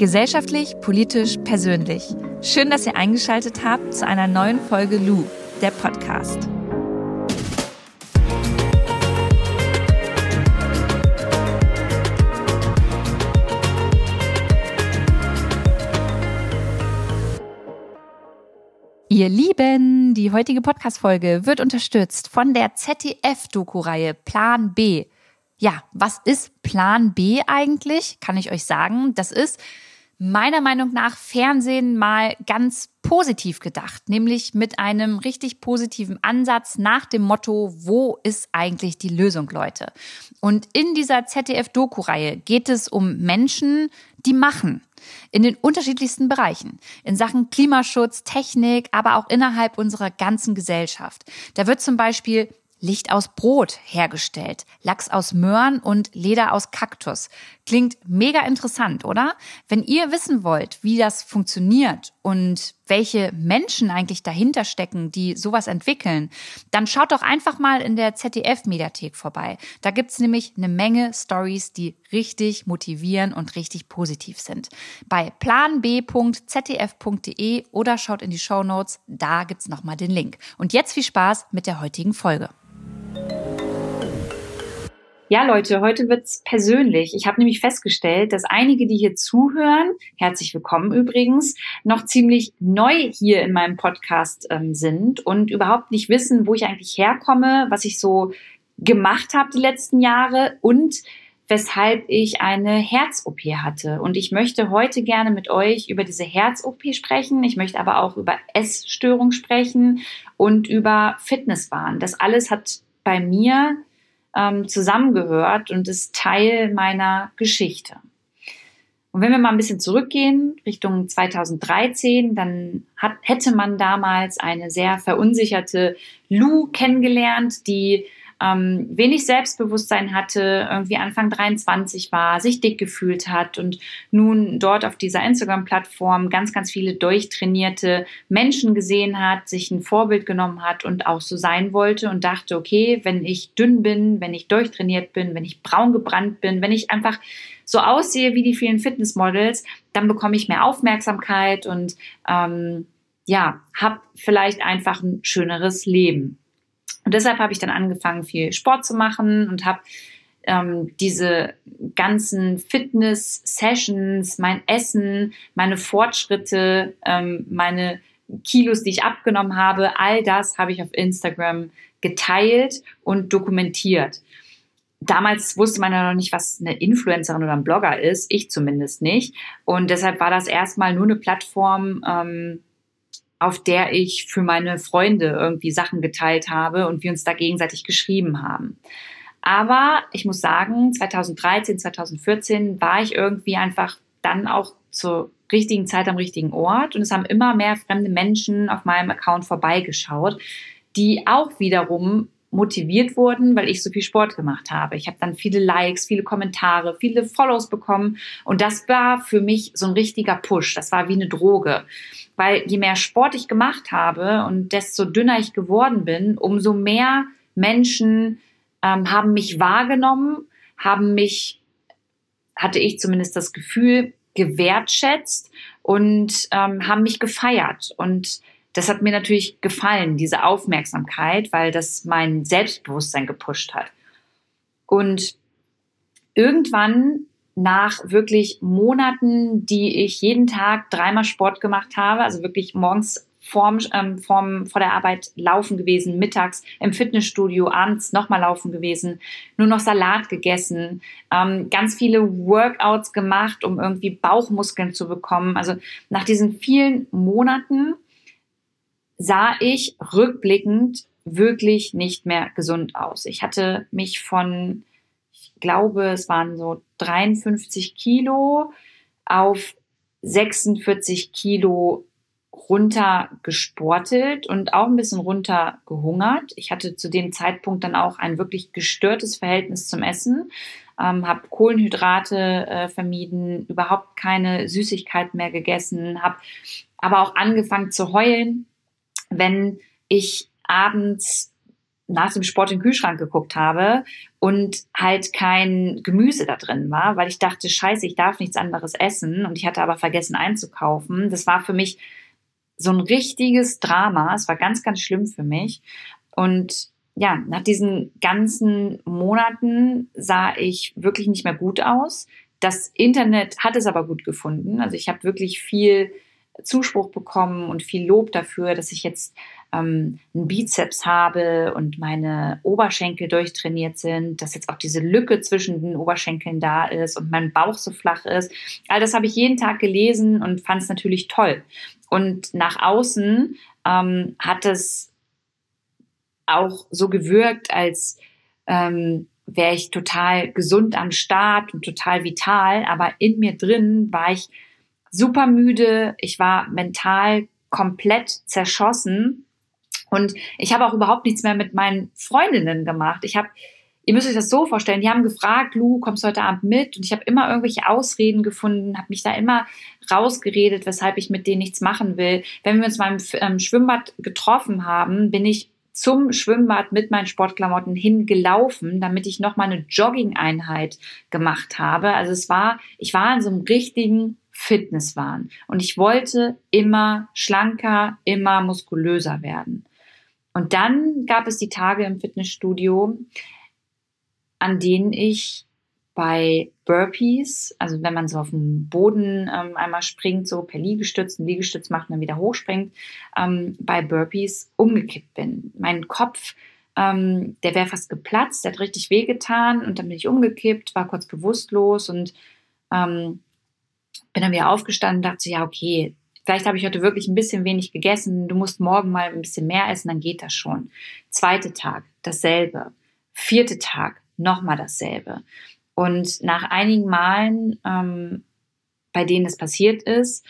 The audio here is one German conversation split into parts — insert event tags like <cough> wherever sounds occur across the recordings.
Gesellschaftlich, politisch, persönlich. Schön, dass ihr eingeschaltet habt zu einer neuen Folge Lu, der Podcast. Ihr Lieben, die heutige Podcast-Folge wird unterstützt von der ZDF-Doku-Reihe Plan B. Ja, was ist Plan B eigentlich? Kann ich euch sagen. Das ist meiner Meinung nach Fernsehen mal ganz positiv gedacht, nämlich mit einem richtig positiven Ansatz nach dem Motto, wo ist eigentlich die Lösung, Leute? Und in dieser ZDF-Doku-Reihe geht es um Menschen, die machen. In den unterschiedlichsten Bereichen. In Sachen Klimaschutz, Technik, aber auch innerhalb unserer ganzen Gesellschaft. Da wird zum Beispiel Licht aus Brot hergestellt, Lachs aus Möhren und Leder aus Kaktus. Klingt mega interessant, oder? Wenn ihr wissen wollt, wie das funktioniert und welche Menschen eigentlich dahinter stecken, die sowas entwickeln, dann schaut doch einfach mal in der ZDF-Mediathek vorbei. Da gibt's nämlich eine Menge Stories, die richtig motivieren und richtig positiv sind. Bei planb.zdf.de oder schaut in die Show Notes, da gibt's nochmal den Link. Und jetzt viel Spaß mit der heutigen Folge. Ja, Leute, heute wird's persönlich. Ich habe nämlich festgestellt, dass einige, die hier zuhören, herzlich willkommen übrigens, noch ziemlich neu hier in meinem Podcast ähm, sind und überhaupt nicht wissen, wo ich eigentlich herkomme, was ich so gemacht habe die letzten Jahre und weshalb ich eine Herz-OP hatte. Und ich möchte heute gerne mit euch über diese Herz-OP sprechen. Ich möchte aber auch über Essstörung sprechen und über Fitnesswahn. Das alles hat bei mir ähm, zusammengehört und ist Teil meiner Geschichte. Und wenn wir mal ein bisschen zurückgehen, Richtung 2013, dann hat, hätte man damals eine sehr verunsicherte Lou kennengelernt, die ähm, wenig Selbstbewusstsein hatte, irgendwie Anfang 23 war, sich dick gefühlt hat und nun dort auf dieser Instagram-Plattform ganz, ganz viele durchtrainierte Menschen gesehen hat, sich ein Vorbild genommen hat und auch so sein wollte und dachte, okay, wenn ich dünn bin, wenn ich durchtrainiert bin, wenn ich braun gebrannt bin, wenn ich einfach so aussehe wie die vielen Fitnessmodels, dann bekomme ich mehr Aufmerksamkeit und ähm, ja, habe vielleicht einfach ein schöneres Leben. Und deshalb habe ich dann angefangen, viel Sport zu machen und habe ähm, diese ganzen Fitness-Sessions, mein Essen, meine Fortschritte, ähm, meine Kilos, die ich abgenommen habe, all das habe ich auf Instagram geteilt und dokumentiert. Damals wusste man ja noch nicht, was eine Influencerin oder ein Blogger ist, ich zumindest nicht. Und deshalb war das erstmal nur eine Plattform, ähm, auf der ich für meine Freunde irgendwie Sachen geteilt habe und wir uns da gegenseitig geschrieben haben. Aber ich muss sagen, 2013, 2014 war ich irgendwie einfach dann auch zur richtigen Zeit am richtigen Ort und es haben immer mehr fremde Menschen auf meinem Account vorbeigeschaut, die auch wiederum motiviert wurden, weil ich so viel Sport gemacht habe. Ich habe dann viele Likes, viele Kommentare, viele Follows bekommen und das war für mich so ein richtiger Push. Das war wie eine Droge, weil je mehr Sport ich gemacht habe und desto dünner ich geworden bin, umso mehr Menschen ähm, haben mich wahrgenommen, haben mich, hatte ich zumindest das Gefühl, gewertschätzt und ähm, haben mich gefeiert und das hat mir natürlich gefallen, diese Aufmerksamkeit, weil das mein Selbstbewusstsein gepusht hat. Und irgendwann nach wirklich Monaten, die ich jeden Tag dreimal Sport gemacht habe, also wirklich morgens vorm, ähm, vorm, vor der Arbeit laufen gewesen, mittags im Fitnessstudio, abends nochmal laufen gewesen, nur noch Salat gegessen, ähm, ganz viele Workouts gemacht, um irgendwie Bauchmuskeln zu bekommen. Also nach diesen vielen Monaten sah ich rückblickend wirklich nicht mehr gesund aus. Ich hatte mich von, ich glaube, es waren so 53 Kilo auf 46 Kilo runter gesportelt und auch ein bisschen runter gehungert. Ich hatte zu dem Zeitpunkt dann auch ein wirklich gestörtes Verhältnis zum Essen, ähm, habe Kohlenhydrate äh, vermieden, überhaupt keine Süßigkeit mehr gegessen, habe aber auch angefangen zu heulen, wenn ich abends nach dem Sport in den Kühlschrank geguckt habe und halt kein Gemüse da drin war, weil ich dachte, scheiße, ich darf nichts anderes essen und ich hatte aber vergessen einzukaufen. Das war für mich so ein richtiges Drama. Es war ganz, ganz schlimm für mich. Und ja, nach diesen ganzen Monaten sah ich wirklich nicht mehr gut aus. Das Internet hat es aber gut gefunden. Also ich habe wirklich viel Zuspruch bekommen und viel Lob dafür, dass ich jetzt ähm, einen Bizeps habe und meine Oberschenkel durchtrainiert sind, dass jetzt auch diese Lücke zwischen den Oberschenkeln da ist und mein Bauch so flach ist. All das habe ich jeden Tag gelesen und fand es natürlich toll. Und nach außen ähm, hat es auch so gewirkt, als ähm, wäre ich total gesund am Start und total vital, aber in mir drin war ich super müde, ich war mental komplett zerschossen und ich habe auch überhaupt nichts mehr mit meinen Freundinnen gemacht. Ich habe, ihr müsst euch das so vorstellen, die haben gefragt, Lu, kommst du heute Abend mit? Und ich habe immer irgendwelche Ausreden gefunden, habe mich da immer rausgeredet, weshalb ich mit denen nichts machen will. Wenn wir uns mal im ähm, Schwimmbad getroffen haben, bin ich zum Schwimmbad mit meinen Sportklamotten hingelaufen, damit ich noch mal eine Jogging-Einheit gemacht habe. Also es war, ich war in so einem richtigen Fitnesswahn und ich wollte immer schlanker, immer muskulöser werden. Und dann gab es die Tage im Fitnessstudio, an denen ich bei Burpees, also wenn man so auf dem Boden ähm, einmal springt, so per Liegestütz, einen Liegestütz macht und dann wieder hochspringt, ähm, bei Burpees umgekippt bin. Mein Kopf, ähm, der wäre fast geplatzt, der hat richtig wehgetan und dann bin ich umgekippt, war kurz bewusstlos und ähm, bin dann wieder aufgestanden und dachte, ja, okay, vielleicht habe ich heute wirklich ein bisschen wenig gegessen, du musst morgen mal ein bisschen mehr essen, dann geht das schon. Zweite Tag, dasselbe. Vierte Tag, nochmal dasselbe. Und nach einigen Malen, ähm, bei denen es passiert ist,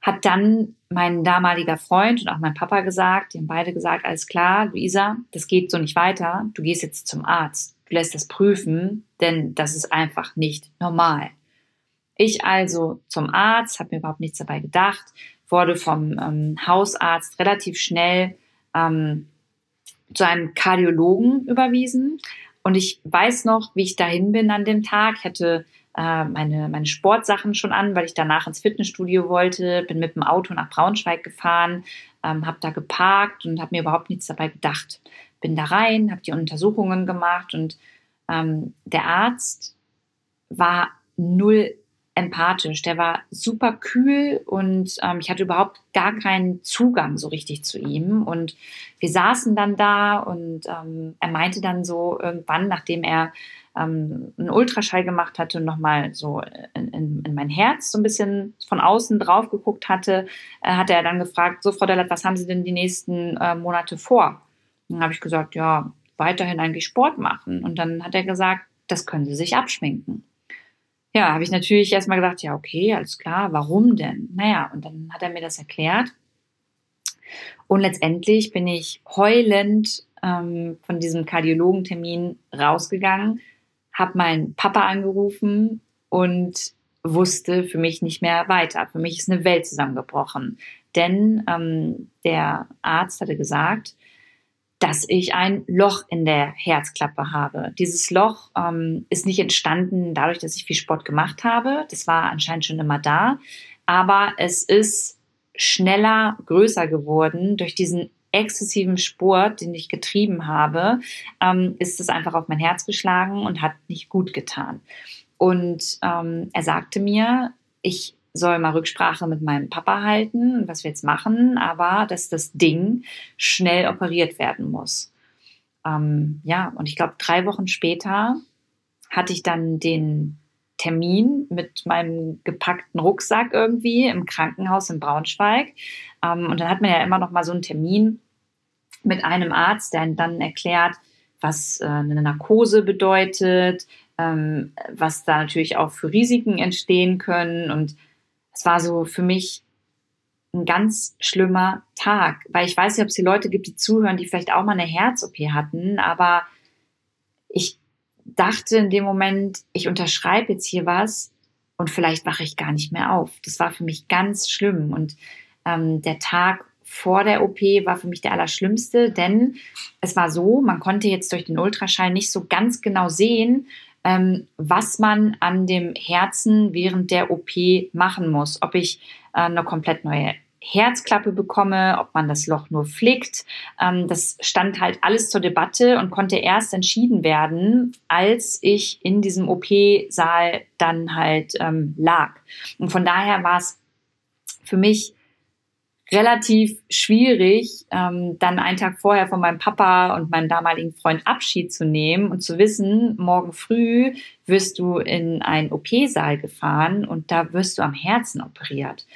hat dann mein damaliger Freund und auch mein Papa gesagt, die haben beide gesagt, alles klar, Luisa, das geht so nicht weiter, du gehst jetzt zum Arzt, du lässt das prüfen, denn das ist einfach nicht normal. Ich also zum Arzt, habe mir überhaupt nichts dabei gedacht, wurde vom ähm, Hausarzt relativ schnell ähm, zu einem Kardiologen überwiesen. Und ich weiß noch, wie ich dahin bin an dem Tag. Ich hatte äh, meine, meine Sportsachen schon an, weil ich danach ins Fitnessstudio wollte. Bin mit dem Auto nach Braunschweig gefahren, ähm, habe da geparkt und habe mir überhaupt nichts dabei gedacht. Bin da rein, habe die Untersuchungen gemacht und ähm, der Arzt war null empathisch. Der war super kühl und ähm, ich hatte überhaupt gar keinen Zugang so richtig zu ihm. Und wir saßen dann da und ähm, er meinte dann so irgendwann, nachdem er ähm, einen Ultraschall gemacht hatte und nochmal so in, in, in, mein Herz so ein bisschen von außen drauf geguckt hatte, äh, hat er dann gefragt, so Frau Dellert, was haben Sie denn die nächsten äh, Monate vor? Und dann habe ich gesagt, ja, weiterhin eigentlich Sport machen. Und dann hat er gesagt, das können Sie sich abschminken ja, habe ich natürlich erstmal gedacht, ja, okay, alles klar, warum denn? Naja, und dann hat er mir das erklärt. Und letztendlich bin ich heulend ähm, von diesem Kardiologentermin rausgegangen, habe meinen Papa angerufen und wusste für mich nicht mehr weiter. Für mich ist eine Welt zusammengebrochen. Denn ähm, der Arzt hatte gesagt, dass ich ein Loch in der Herzklappe habe. Dieses Loch ähm, ist nicht entstanden dadurch, dass ich viel Sport gemacht habe. Das war anscheinend schon immer da. Aber es ist schneller größer geworden durch diesen exzessiven Sport, den ich getrieben habe, ähm, ist es einfach auf mein Herz geschlagen und hat nicht gut getan. Und ähm, er sagte mir, ich soll mal Rücksprache mit meinem Papa halten, was wir jetzt machen, aber dass das Ding schnell operiert werden muss. Ähm, ja, und ich glaube, drei Wochen später hatte ich dann den Termin mit meinem gepackten Rucksack irgendwie im Krankenhaus in Braunschweig. Ähm, und dann hat man ja immer noch mal so einen Termin mit einem Arzt, der dann erklärt, was äh, eine Narkose bedeutet, ähm, was da natürlich auch für Risiken entstehen können und es war so für mich ein ganz schlimmer Tag, weil ich weiß nicht, ob es die Leute gibt, die zuhören, die vielleicht auch mal eine Herz-OP hatten, aber ich dachte in dem Moment, ich unterschreibe jetzt hier was und vielleicht wache ich gar nicht mehr auf. Das war für mich ganz schlimm und ähm, der Tag vor der OP war für mich der allerschlimmste, denn es war so, man konnte jetzt durch den Ultraschall nicht so ganz genau sehen, ähm, was man an dem Herzen während der OP machen muss. Ob ich äh, eine komplett neue Herzklappe bekomme, ob man das Loch nur flickt. Ähm, das stand halt alles zur Debatte und konnte erst entschieden werden, als ich in diesem OP-Saal dann halt ähm, lag. Und von daher war es für mich relativ schwierig, ähm, dann einen Tag vorher von meinem Papa und meinem damaligen Freund Abschied zu nehmen und zu wissen, morgen früh wirst du in einen OP-Saal gefahren und da wirst du am Herzen operiert.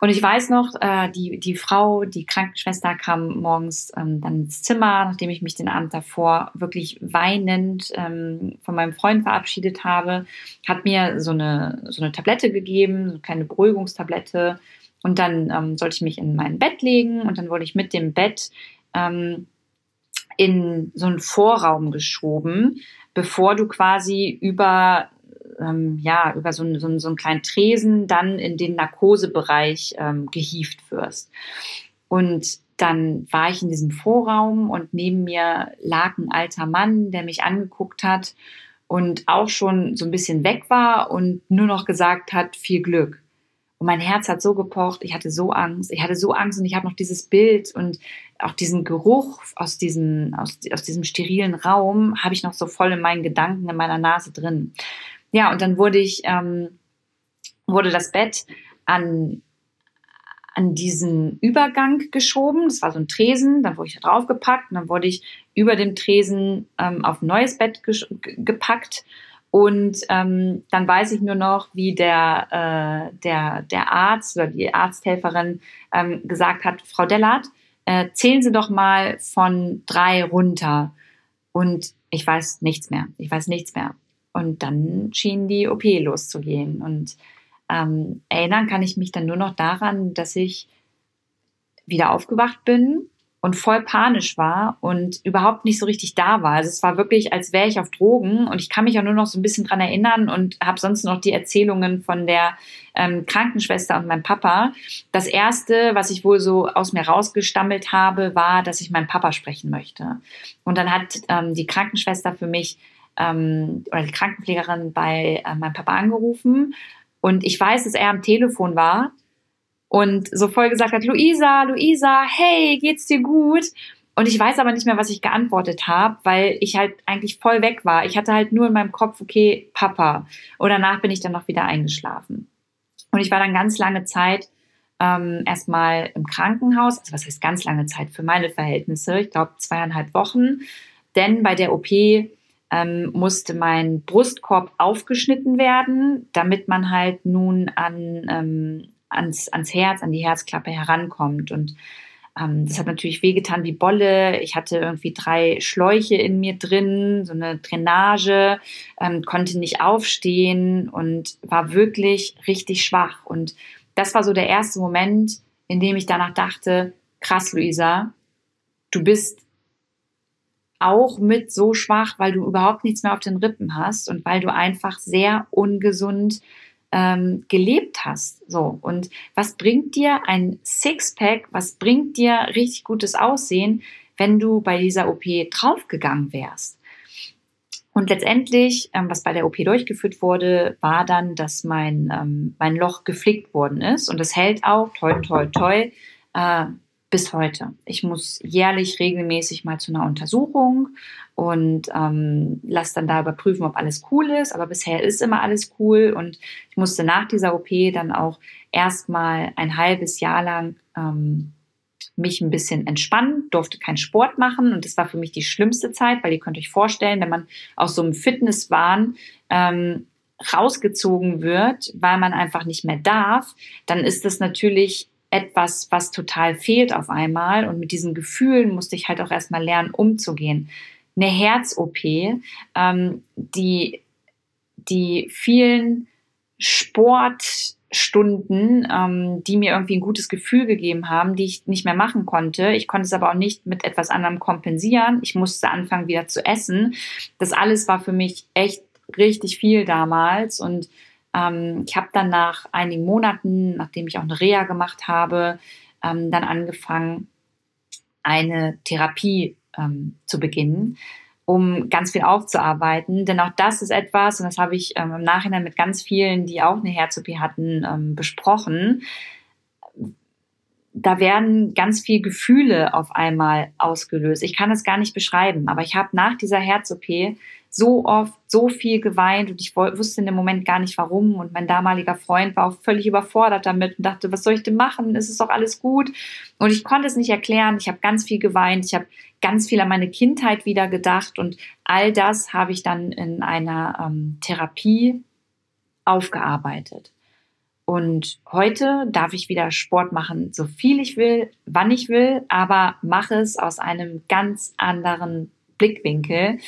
Und ich weiß noch, äh, die, die Frau, die Krankenschwester kam morgens ähm, dann ins Zimmer, nachdem ich mich den Abend davor wirklich weinend ähm, von meinem Freund verabschiedet habe, hat mir so eine, so eine Tablette gegeben, so eine kleine Beruhigungstablette. Und dann ähm, sollte ich mich in mein Bett legen und dann wurde ich mit dem Bett ähm, in so einen Vorraum geschoben, bevor du quasi über ähm, ja, über so, einen, so, so einen kleinen Tresen dann in den Narkosebereich ähm, gehieft wirst. Und dann war ich in diesem Vorraum und neben mir lag ein alter Mann, der mich angeguckt hat und auch schon so ein bisschen weg war und nur noch gesagt hat, viel Glück. Und mein Herz hat so gepocht, ich hatte so Angst, ich hatte so Angst und ich habe noch dieses Bild und auch diesen Geruch aus diesem, aus, aus diesem sterilen Raum habe ich noch so voll in meinen Gedanken, in meiner Nase drin. Ja, und dann wurde ich, ähm, wurde das Bett an, an diesen Übergang geschoben. Das war so ein Tresen, dann wurde ich da draufgepackt und dann wurde ich über dem Tresen ähm, auf ein neues Bett gepackt. Und ähm, dann weiß ich nur noch, wie der, äh, der, der Arzt oder die Arzthelferin ähm, gesagt hat, Frau Dellert, äh, zählen Sie doch mal von drei runter. Und ich weiß nichts mehr. Ich weiß nichts mehr. Und dann schien die OP loszugehen. Und ähm, erinnern kann ich mich dann nur noch daran, dass ich wieder aufgewacht bin und voll panisch war und überhaupt nicht so richtig da war. Also es war wirklich, als wäre ich auf Drogen und ich kann mich auch nur noch so ein bisschen dran erinnern und habe sonst noch die Erzählungen von der ähm, Krankenschwester und meinem Papa. Das erste, was ich wohl so aus mir rausgestammelt habe, war, dass ich meinen Papa sprechen möchte. Und dann hat ähm, die Krankenschwester für mich ähm, oder die Krankenpflegerin bei äh, meinem Papa angerufen und ich weiß, dass er am Telefon war und so voll gesagt hat, Luisa, Luisa, hey, geht's dir gut? Und ich weiß aber nicht mehr, was ich geantwortet habe, weil ich halt eigentlich voll weg war. Ich hatte halt nur in meinem Kopf, okay, Papa. Und danach bin ich dann noch wieder eingeschlafen. Und ich war dann ganz lange Zeit ähm, erstmal im Krankenhaus. Also was heißt ganz lange Zeit für meine Verhältnisse? Ich glaube zweieinhalb Wochen. Denn bei der OP ähm, musste mein Brustkorb aufgeschnitten werden, damit man halt nun an, ähm, ans, ans Herz, an die Herzklappe herankommt. Und ähm, das hat natürlich wehgetan wie Bolle. Ich hatte irgendwie drei Schläuche in mir drin, so eine Drainage, ähm, konnte nicht aufstehen und war wirklich richtig schwach. Und das war so der erste Moment, in dem ich danach dachte, krass, Luisa, du bist auch mit so schwach, weil du überhaupt nichts mehr auf den Rippen hast und weil du einfach sehr ungesund ähm, gelebt hast. So. Und was bringt dir ein Sixpack? Was bringt dir richtig gutes Aussehen, wenn du bei dieser OP draufgegangen wärst? Und letztendlich, ähm, was bei der OP durchgeführt wurde, war dann, dass mein, ähm, mein Loch geflickt worden ist. Und es hält auch, toi, toi, toi, äh, bis heute. Ich muss jährlich regelmäßig mal zu einer Untersuchung und ähm, lasse dann da überprüfen, ob alles cool ist. Aber bisher ist immer alles cool und ich musste nach dieser OP dann auch erstmal ein halbes Jahr lang ähm, mich ein bisschen entspannen, durfte keinen Sport machen und das war für mich die schlimmste Zeit, weil ihr könnt euch vorstellen, wenn man aus so einem Fitnesswahn ähm, rausgezogen wird, weil man einfach nicht mehr darf, dann ist das natürlich etwas, was total fehlt auf einmal. Und mit diesen Gefühlen musste ich halt auch erstmal lernen, umzugehen. Eine Herz-OP, ähm, die, die vielen Sportstunden, ähm, die mir irgendwie ein gutes Gefühl gegeben haben, die ich nicht mehr machen konnte. Ich konnte es aber auch nicht mit etwas anderem kompensieren. Ich musste anfangen, wieder zu essen. Das alles war für mich echt richtig viel damals und ähm, ich habe dann nach einigen Monaten, nachdem ich auch eine Reha gemacht habe, ähm, dann angefangen, eine Therapie ähm, zu beginnen, um ganz viel aufzuarbeiten. Denn auch das ist etwas, und das habe ich ähm, im Nachhinein mit ganz vielen, die auch eine Herz-OP hatten, ähm, besprochen. Da werden ganz viel Gefühle auf einmal ausgelöst. Ich kann es gar nicht beschreiben, aber ich habe nach dieser Herz-OP so oft so viel geweint und ich wusste in dem Moment gar nicht warum. Und mein damaliger Freund war auch völlig überfordert damit und dachte, was soll ich denn machen? Es ist doch alles gut. Und ich konnte es nicht erklären. Ich habe ganz viel geweint. Ich habe ganz viel an meine Kindheit wieder gedacht. Und all das habe ich dann in einer ähm, Therapie aufgearbeitet. Und heute darf ich wieder Sport machen, so viel ich will, wann ich will, aber mache es aus einem ganz anderen Blickwinkel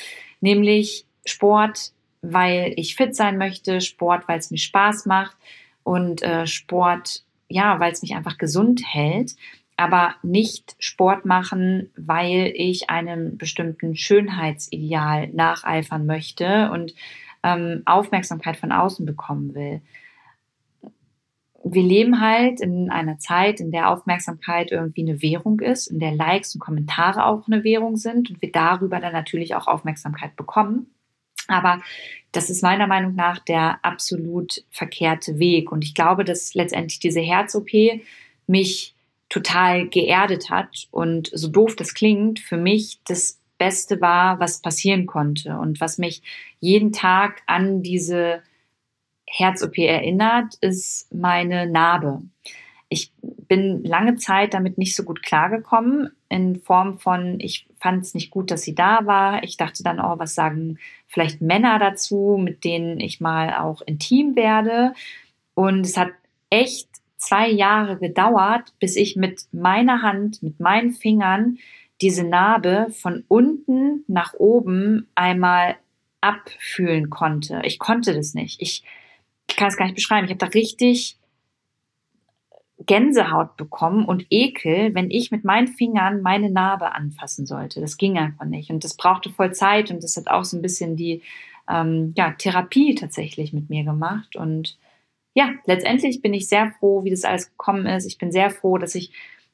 nämlich Sport, weil ich fit sein möchte, Sport, weil es mir Spaß macht und äh, Sport, ja, weil es mich einfach gesund hält, aber nicht Sport machen, weil ich einem bestimmten Schönheitsideal nacheifern möchte und ähm, Aufmerksamkeit von außen bekommen will. Wir leben halt in einer Zeit, in der Aufmerksamkeit irgendwie eine Währung ist, in der Likes und Kommentare auch eine Währung sind und wir darüber dann natürlich auch Aufmerksamkeit bekommen. Aber das ist meiner Meinung nach der absolut verkehrte Weg. Und ich glaube, dass letztendlich diese Herz-OP mich total geerdet hat und so doof das klingt, für mich das Beste war, was passieren konnte und was mich jeden Tag an diese Herz-OP erinnert, ist meine Narbe. Ich bin lange Zeit damit nicht so gut klargekommen, in Form von, ich fand es nicht gut, dass sie da war. Ich dachte dann, oh, was sagen vielleicht Männer dazu, mit denen ich mal auch intim werde. Und es hat echt zwei Jahre gedauert, bis ich mit meiner Hand, mit meinen Fingern diese Narbe von unten nach oben einmal abfühlen konnte. Ich konnte das nicht. Ich ich kann es gar nicht beschreiben. Ich habe da richtig Gänsehaut bekommen und Ekel, wenn ich mit meinen Fingern meine Narbe anfassen sollte. Das ging einfach nicht. Und das brauchte voll Zeit und das hat auch so ein bisschen die ähm, ja, Therapie tatsächlich mit mir gemacht. Und ja, letztendlich bin ich sehr froh, wie das alles gekommen ist. Ich bin sehr froh, dass ich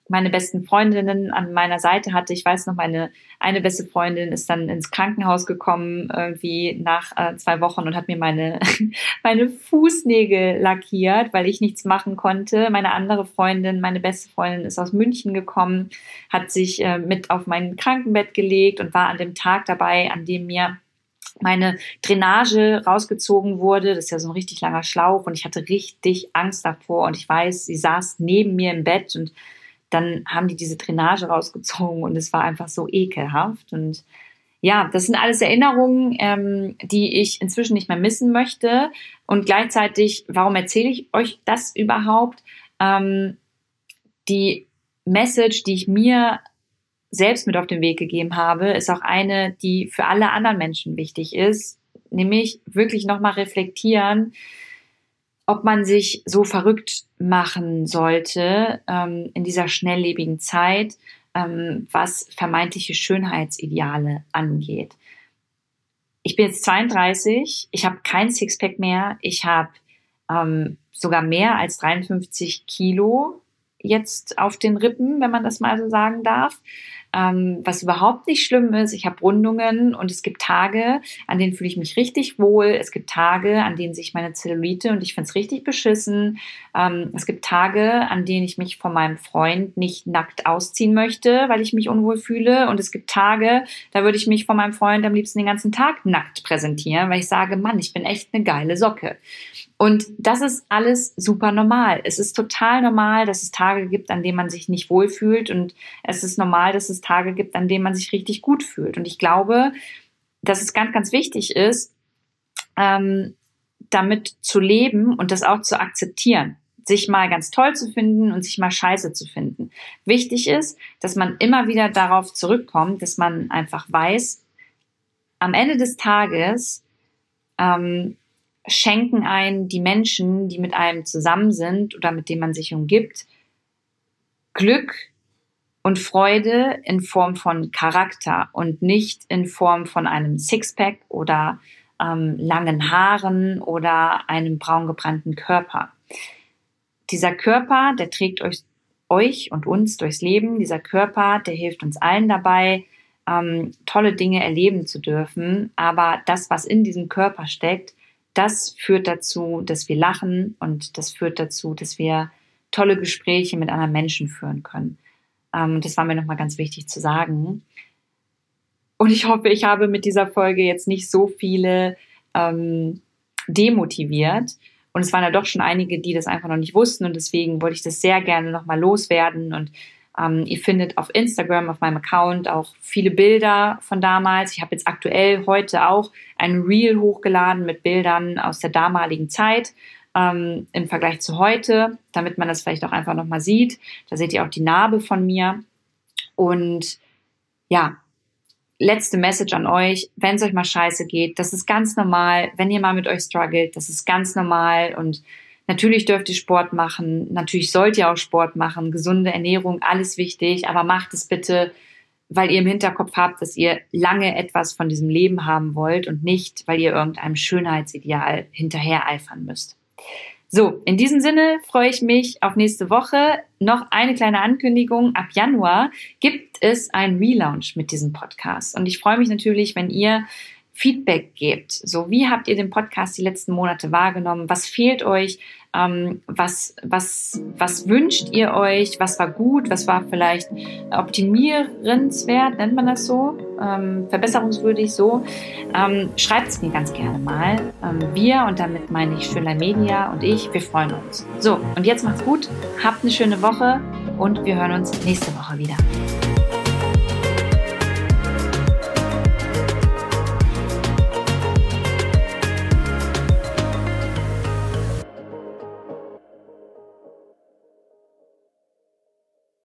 meine besten Freundinnen an meiner Seite hatte. Ich weiß noch, meine eine beste Freundin ist dann ins Krankenhaus gekommen, irgendwie nach äh, zwei Wochen und hat mir meine, <laughs> meine Fußnägel lackiert, weil ich nichts machen konnte. Meine andere Freundin, meine beste Freundin ist aus München gekommen, hat sich äh, mit auf mein Krankenbett gelegt und war an dem Tag dabei, an dem mir meine Drainage rausgezogen wurde. Das ist ja so ein richtig langer Schlauch und ich hatte richtig Angst davor und ich weiß, sie saß neben mir im Bett und dann haben die diese Drainage rausgezogen und es war einfach so ekelhaft. Und ja, das sind alles Erinnerungen, ähm, die ich inzwischen nicht mehr missen möchte. Und gleichzeitig, warum erzähle ich euch das überhaupt? Ähm, die Message, die ich mir selbst mit auf den Weg gegeben habe, ist auch eine, die für alle anderen Menschen wichtig ist, nämlich wirklich nochmal reflektieren, ob man sich so verrückt machen sollte ähm, in dieser schnelllebigen Zeit, ähm, was vermeintliche Schönheitsideale angeht. Ich bin jetzt 32, ich habe kein Sixpack mehr, ich habe ähm, sogar mehr als 53 Kilo jetzt auf den Rippen, wenn man das mal so sagen darf ähm, was überhaupt nicht schlimm ist. Ich habe Rundungen und es gibt Tage, an denen fühle ich mich richtig wohl. Es gibt Tage, an denen sehe ich meine Zellulite und ich finde es richtig beschissen. Ähm, es gibt Tage, an denen ich mich von meinem Freund nicht nackt ausziehen möchte, weil ich mich unwohl fühle. Und es gibt Tage, da würde ich mich von meinem Freund am liebsten den ganzen Tag nackt präsentieren, weil ich sage, Mann, ich bin echt eine geile Socke. Und das ist alles super normal. Es ist total normal, dass es Tage gibt, an denen man sich nicht wohlfühlt. Und es ist normal, dass es Tage gibt, an denen man sich richtig gut fühlt. Und ich glaube, dass es ganz, ganz wichtig ist, ähm, damit zu leben und das auch zu akzeptieren. Sich mal ganz toll zu finden und sich mal scheiße zu finden. Wichtig ist, dass man immer wieder darauf zurückkommt, dass man einfach weiß, am Ende des Tages ähm, schenken einen die Menschen, die mit einem zusammen sind oder mit denen man sich umgibt, Glück und Freude in Form von Charakter und nicht in Form von einem Sixpack oder ähm, langen Haaren oder einem braun gebrannten Körper. Dieser Körper, der trägt euch euch und uns durchs Leben. Dieser Körper, der hilft uns allen dabei, ähm, tolle Dinge erleben zu dürfen. Aber das, was in diesem Körper steckt, das führt dazu, dass wir lachen und das führt dazu, dass wir tolle Gespräche mit anderen Menschen führen können. Ähm, das war mir nochmal ganz wichtig zu sagen. Und ich hoffe, ich habe mit dieser Folge jetzt nicht so viele ähm, demotiviert. Und es waren ja doch schon einige, die das einfach noch nicht wussten. Und deswegen wollte ich das sehr gerne nochmal loswerden. Und ähm, ihr findet auf Instagram, auf meinem Account auch viele Bilder von damals. Ich habe jetzt aktuell heute auch ein Reel hochgeladen mit Bildern aus der damaligen Zeit ähm, im Vergleich zu heute, damit man das vielleicht auch einfach nochmal sieht. Da seht ihr auch die Narbe von mir. Und ja, letzte Message an euch, wenn es euch mal scheiße geht, das ist ganz normal, wenn ihr mal mit euch struggelt, das ist ganz normal und natürlich dürft ihr Sport machen, natürlich sollt ihr auch Sport machen, gesunde Ernährung, alles wichtig, aber macht es bitte, weil ihr im Hinterkopf habt, dass ihr lange etwas von diesem Leben haben wollt und nicht, weil ihr irgendeinem Schönheitsideal hinterher eifern müsst. So, in diesem Sinne freue ich mich auf nächste Woche. Noch eine kleine Ankündigung. Ab Januar gibt es ein Relaunch mit diesem Podcast. Und ich freue mich natürlich, wenn ihr Feedback gebt. So, wie habt ihr den Podcast die letzten Monate wahrgenommen? Was fehlt euch? Ähm, was, was, was wünscht ihr euch? Was war gut? Was war vielleicht optimierenswert? Nennt man das so? Ähm, verbesserungswürdig so? Ähm, Schreibt es mir ganz gerne mal. Ähm, wir, und damit meine ich Schönlein Media und ich, wir freuen uns. So, und jetzt macht's gut. Habt eine schöne Woche und wir hören uns nächste Woche wieder.